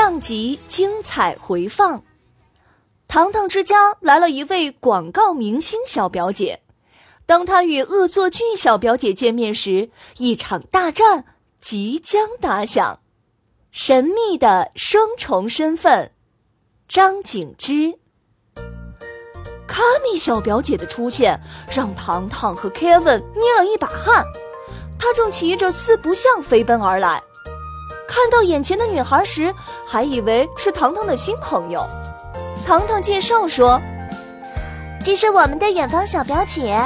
上集精彩回放。糖糖之家来了一位广告明星小表姐。当她与恶作剧小表姐见面时，一场大战即将打响。神秘的双重身份，张景之。卡米小表姐的出现让糖糖和 Kevin 捏了一把汗。她正骑着四不像飞奔而来，看到眼前的女孩时，还以为是糖糖的新朋友。糖糖介绍说：“这是我们的远方小表姐。”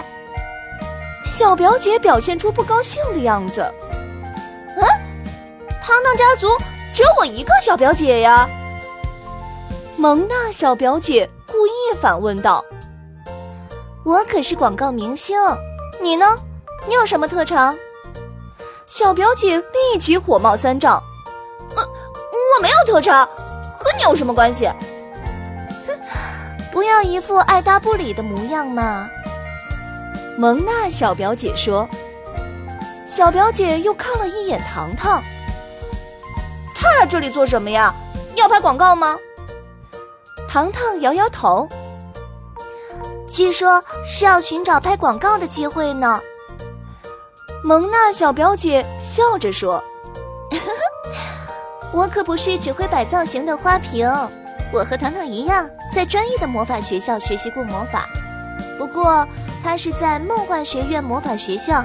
小表姐表现出不高兴的样子。嗯，糖糖家族只有我一个小表姐呀。蒙娜小表姐故意反问道：“我可是广告明星，你呢？你有什么特长？”小表姐立即火冒三丈：“嗯，我没有特长，和你有什么关系？”不要一副爱答不理的模样嘛！蒙娜小表姐说。小表姐又看了一眼糖糖，他来这里做什么呀？要拍广告吗？糖糖摇摇头。据说是要寻找拍广告的机会呢。蒙娜小表姐笑着说：“ 我可不是只会摆造型的花瓶。”我和糖糖一样，在专业的魔法学校学习过魔法，不过他是在梦幻学院魔法学校，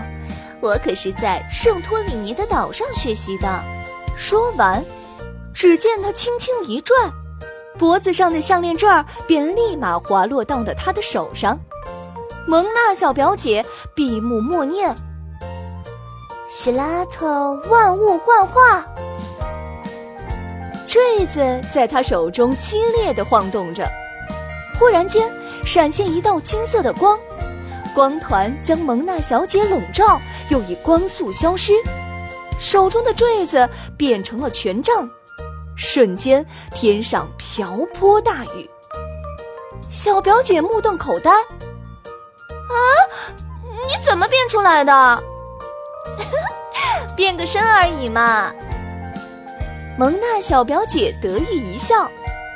我可是在圣托里尼的岛上学习的。说完，只见他轻轻一拽，脖子上的项链坠儿便立马滑落到了他的手上。蒙娜小表姐闭目默念：“希拉特万物幻化。”坠子在他手中激烈的晃动着，忽然间闪现一道金色的光，光团将蒙娜小姐笼罩，又以光速消失。手中的坠子变成了权杖，瞬间天上瓢泼大雨。小表姐目瞪口呆：“啊，你怎么变出来的？变个身而已嘛。”蒙娜小表姐得意一笑，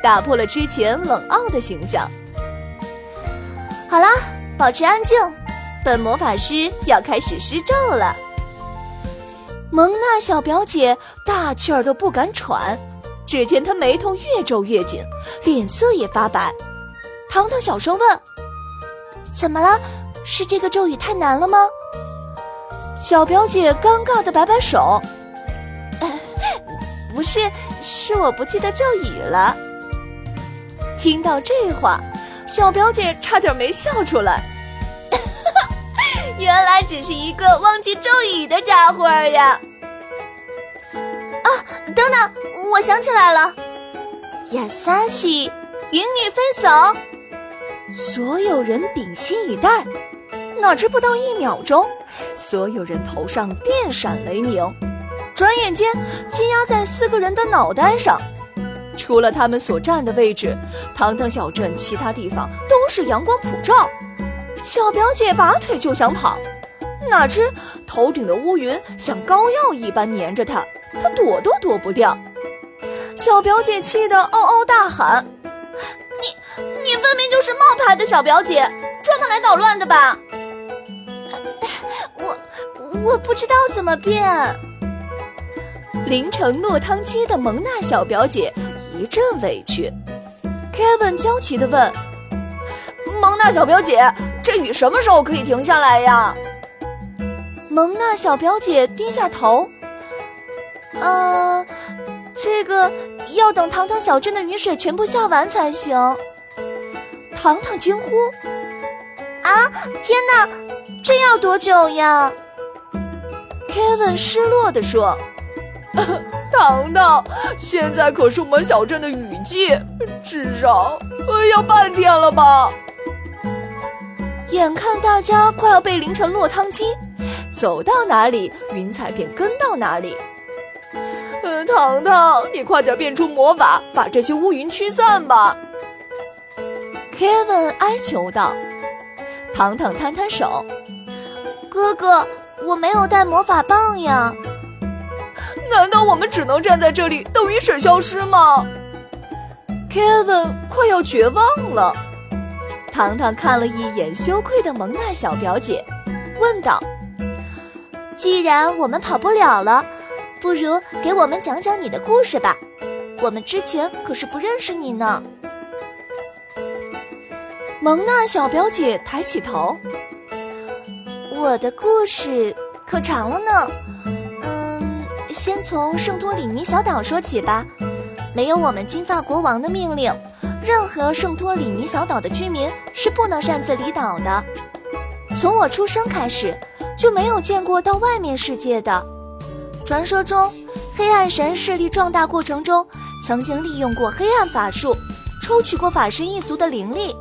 打破了之前冷傲的形象。好啦，保持安静，本魔法师要开始施咒了。蒙娜小表姐大气儿都不敢喘，只见她眉头越皱越紧，脸色也发白。糖糖小声问：“怎么了？是这个咒语太难了吗？”小表姐尴尬的摆摆手。不是，是我不记得咒语了。听到这话，小表姐差点没笑出来。原来只是一个忘记咒语的家伙呀！啊，等等，我想起来了，亚萨西，云女飞走。所有人屏息以待，哪知不到一秒钟，所有人头上电闪雷鸣。转眼间，积压在四个人的脑袋上。除了他们所站的位置，糖糖小镇其他地方都是阳光普照。小表姐拔腿就想跑，哪知头顶的乌云像膏药一般粘着她，她躲都躲不掉。小表姐气得嗷嗷大喊：“你，你分明就是冒牌的小表姐，专门来捣乱的吧？”我，我不知道怎么变。淋成落汤鸡的蒙娜小表姐一阵委屈，Kevin 焦急地问：“蒙娜小表姐，这雨什么时候可以停下来呀？”蒙娜小表姐低下头：“呃，这个要等糖糖小镇的雨水全部下完才行。糖糖惊呼：“啊，天哪，这要多久呀？”Kevin 失落地说：“ 糖糖，现在可是我们小镇的雨季，至少要半天了吧？”眼看大家快要被淋成落汤鸡，走到哪里云彩便跟到哪里。呃，糖糖，你快点变出魔法，把这些乌云驱散吧。Kevin 哀求道。糖糖摊摊手：“哥哥，我没有带魔法棒呀。”难道我们只能站在这里等雨水消失吗？Kevin 快要绝望了。糖糖看了一眼羞愧的蒙娜小表姐，问道：“既然我们跑不了了，不如给我们讲讲你的故事吧。我们之前可是不认识你呢。”蒙娜小表姐抬起头：“我的故事可长了呢。先从圣托里尼小岛说起吧。没有我们金发国王的命令。”任何圣托里尼小岛的居民是不能擅自离岛的。从我出生开始，就没有见过到外面世界的。传说中，黑暗神势力壮大过程中，曾经利用过黑暗法术，抽取过法师一族的灵力。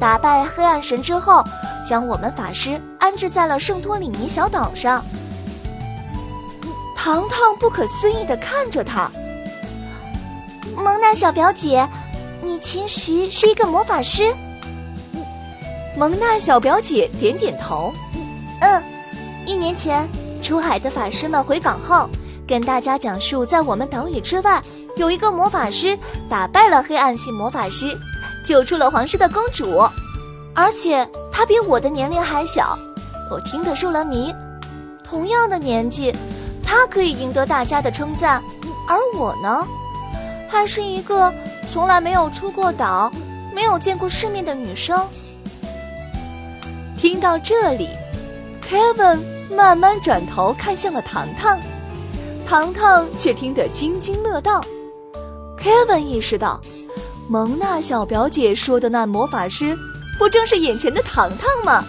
打败黑暗神之后，将我们法师安置在了圣托里尼小岛上。糖糖不可思议的看着他，蒙娜小表姐。你其实是一个魔法师，蒙娜小表姐点点头。嗯，一年前出海的法师们回港后，跟大家讲述，在我们岛屿之外有一个魔法师打败了黑暗系魔法师，救出了皇室的公主，而且他比我的年龄还小，我听得入了迷。同样的年纪，他可以赢得大家的称赞，而我呢，还是一个。从来没有出过岛，没有见过世面的女生。听到这里，Kevin 慢慢转头看向了糖糖，糖糖却听得津津乐道。Kevin 意识到，蒙娜小表姐说的那魔法师，不正是眼前的糖糖吗？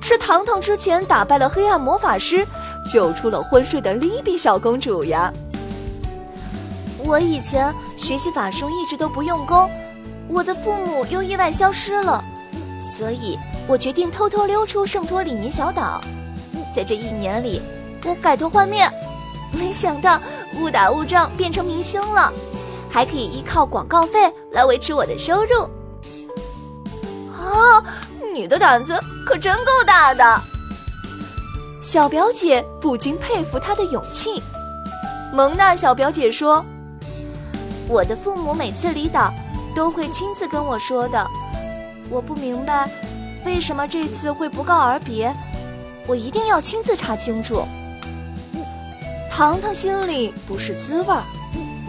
是糖糖之前打败了黑暗魔法师，救出了昏睡的莉比小公主呀。我以前学习法术一直都不用功，我的父母又意外消失了，所以我决定偷偷溜出圣托里尼小岛。在这一年里，我改头换面，没想到误打误撞变成明星了，还可以依靠广告费来维持我的收入。啊，你的胆子可真够大的！小表姐不禁佩服她的勇气。蒙娜小表姐说。我的父母每次离岛，都会亲自跟我说的。我不明白，为什么这次会不告而别？我一定要亲自查清楚。糖糖心里不是滋味儿，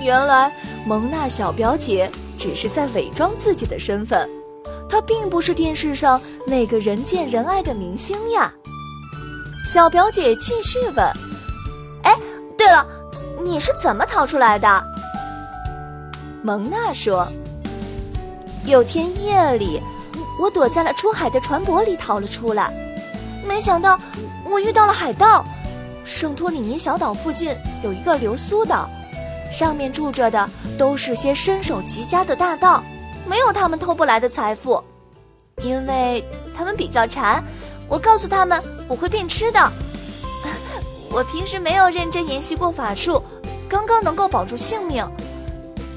原来蒙娜小表姐只是在伪装自己的身份，她并不是电视上那个人见人爱的明星呀。小表姐继续问：“哎，对了，你是怎么逃出来的？”蒙娜说：“有天夜里，我躲在了出海的船舶里逃了出来。没想到，我遇到了海盗。圣托里尼小岛附近有一个流苏岛，上面住着的都是些身手极佳的大盗，没有他们偷不来的财富。因为他们比较馋，我告诉他们我会变吃的。我平时没有认真研习过法术，刚刚能够保住性命。”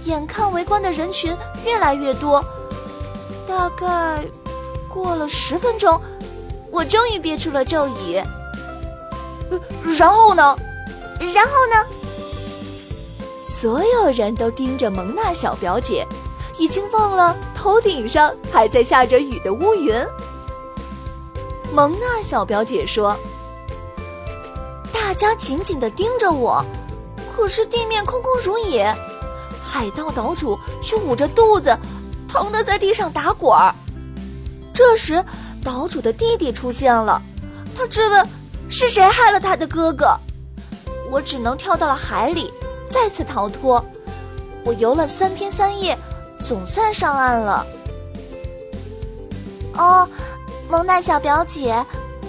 眼看围观的人群越来越多，大概过了十分钟，我终于憋出了咒语。然后呢？然后呢？所有人都盯着蒙娜小表姐，已经忘了头顶上还在下着雨的乌云。蒙娜小表姐说：“大家紧紧地盯着我，可是地面空空如也。”海盗岛主却捂着肚子，疼得在地上打滚儿。这时，岛主的弟弟出现了，他质问：“是谁害了他的哥哥？”我只能跳到了海里，再次逃脱，我游了三天三夜，总算上岸了。哦，蒙娜小表姐，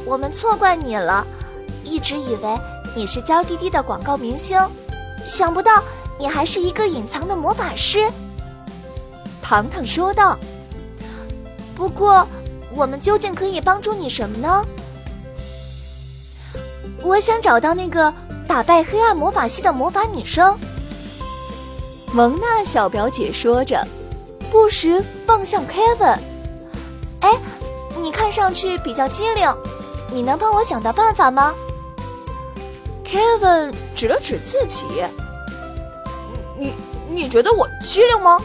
我们错怪你了，一直以为你是娇滴滴的广告明星，想不到你还是一个隐藏的魔法师。糖糖说道。不过，我们究竟可以帮助你什么呢？我想找到那个打败黑暗魔法系的魔法女生。蒙娜小表姐说着，不时望向 Kevin。哎，你看上去比较机灵，你能帮我想到办法吗？Kevin 指了指自己。你你觉得我机灵吗？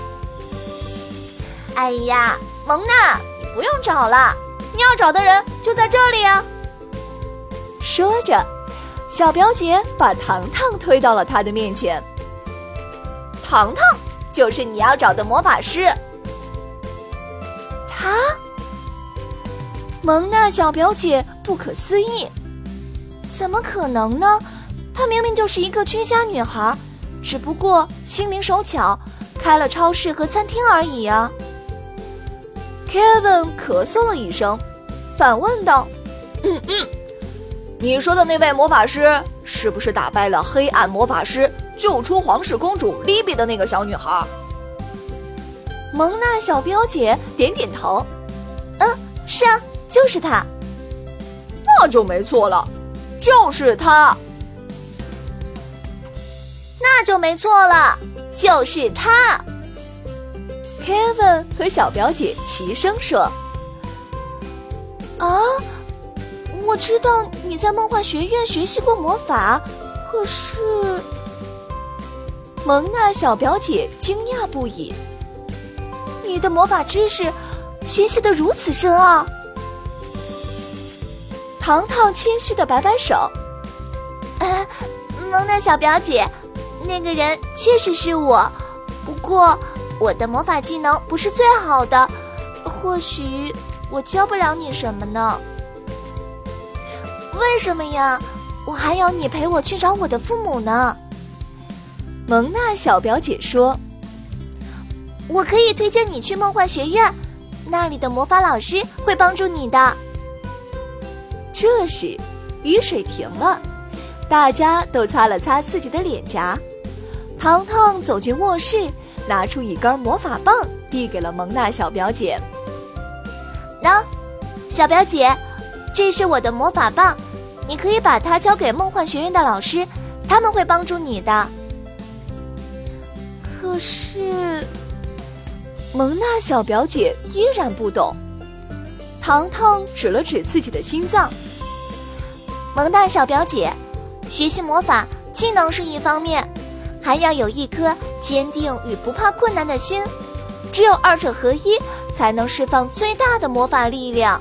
哎呀！蒙娜，你不用找了，你要找的人就在这里啊！说着，小表姐把糖糖推到了他的面前。糖糖就是你要找的魔法师。他？蒙娜小表姐不可思议，怎么可能呢？她明明就是一个居家女孩，只不过心灵手巧，开了超市和餐厅而已啊！Kevin 咳嗽了一声，反问道：“嗯嗯，你说的那位魔法师是不是打败了黑暗魔法师，救出皇室公主莉比的那个小女孩？”蒙娜小表姐点点头：“嗯，是啊，就是他。那就没错了，就是他。那就没错了，就是他。” Kevin 和小表姐齐声说：“啊，我知道你在梦幻学院学习过魔法，可是……”蒙娜小表姐惊讶不已：“你的魔法知识学习的如此深奥？”糖糖谦虚的摆摆手：“呃，蒙娜小表姐，那个人确实是我，不过……”我的魔法技能不是最好的，或许我教不了你什么呢？为什么呀？我还要你陪我去找我的父母呢。蒙娜小表姐说：“我可以推荐你去梦幻学院，那里的魔法老师会帮助你的。”这时，雨水停了，大家都擦了擦自己的脸颊。糖糖走进卧室。拿出一根魔法棒，递给了蒙娜小表姐。喏，小表姐，这是我的魔法棒，你可以把它交给梦幻学院的老师，他们会帮助你的。可是，蒙娜小表姐依然不懂。糖糖指了指自己的心脏。蒙娜小表姐，学习魔法技能是一方面。还要有一颗坚定与不怕困难的心，只有二者合一，才能释放最大的魔法力量。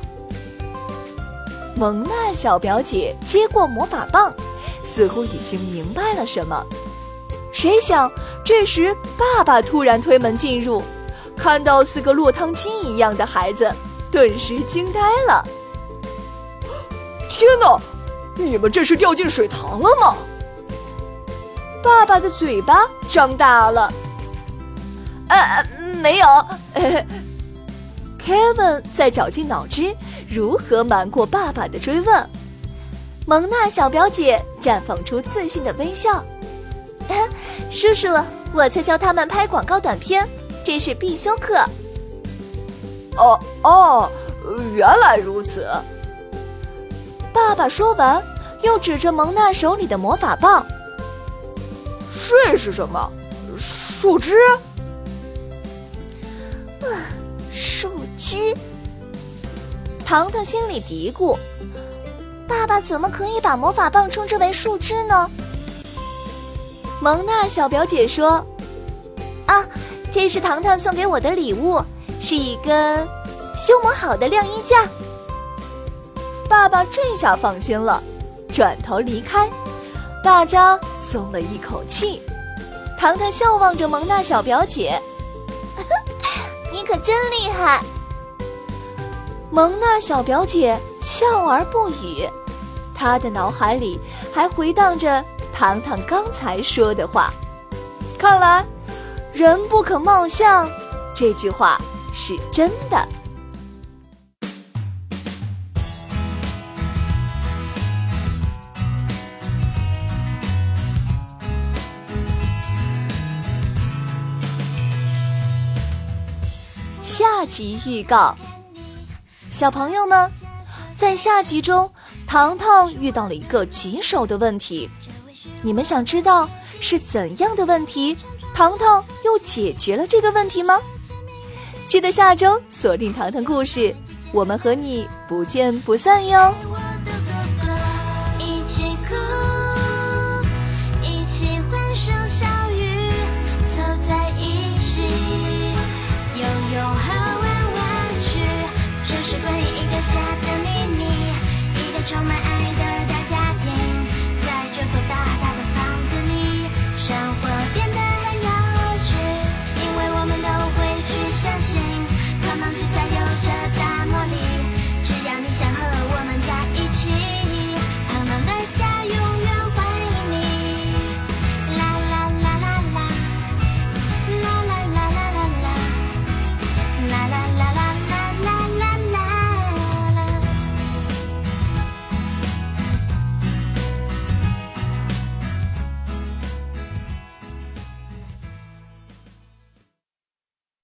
蒙娜小表姐接过魔法棒，似乎已经明白了什么。谁想，这时爸爸突然推门进入，看到四个落汤鸡一样的孩子，顿时惊呆了。天哪，你们这是掉进水塘了吗？爸爸的嘴巴张大了。呃，没有。Kevin 在绞尽脑汁如何瞒过爸爸的追问。蒙娜小表姐绽放出自信的微笑。叔叔，我在教他们拍广告短片，这是必修课。哦哦，原来如此。爸爸说完，又指着蒙娜手里的魔法棒。这是什么？树枝？啊，树枝！糖糖心里嘀咕：爸爸怎么可以把魔法棒称之为树枝呢？蒙娜小表姐说：“啊，这是糖糖送给我的礼物，是一根修磨好的晾衣架。”爸爸这下放心了，转头离开。大家松了一口气，糖糖笑望着蒙娜小表姐：“ 你可真厉害。”蒙娜小表姐笑而不语，她的脑海里还回荡着糖糖刚才说的话。看来，人不可貌相，这句话是真的。集预告，小朋友们，在下集中，糖糖遇到了一个棘手的问题，你们想知道是怎样的问题？糖糖又解决了这个问题吗？记得下周锁定糖糖故事，我们和你不见不散哟。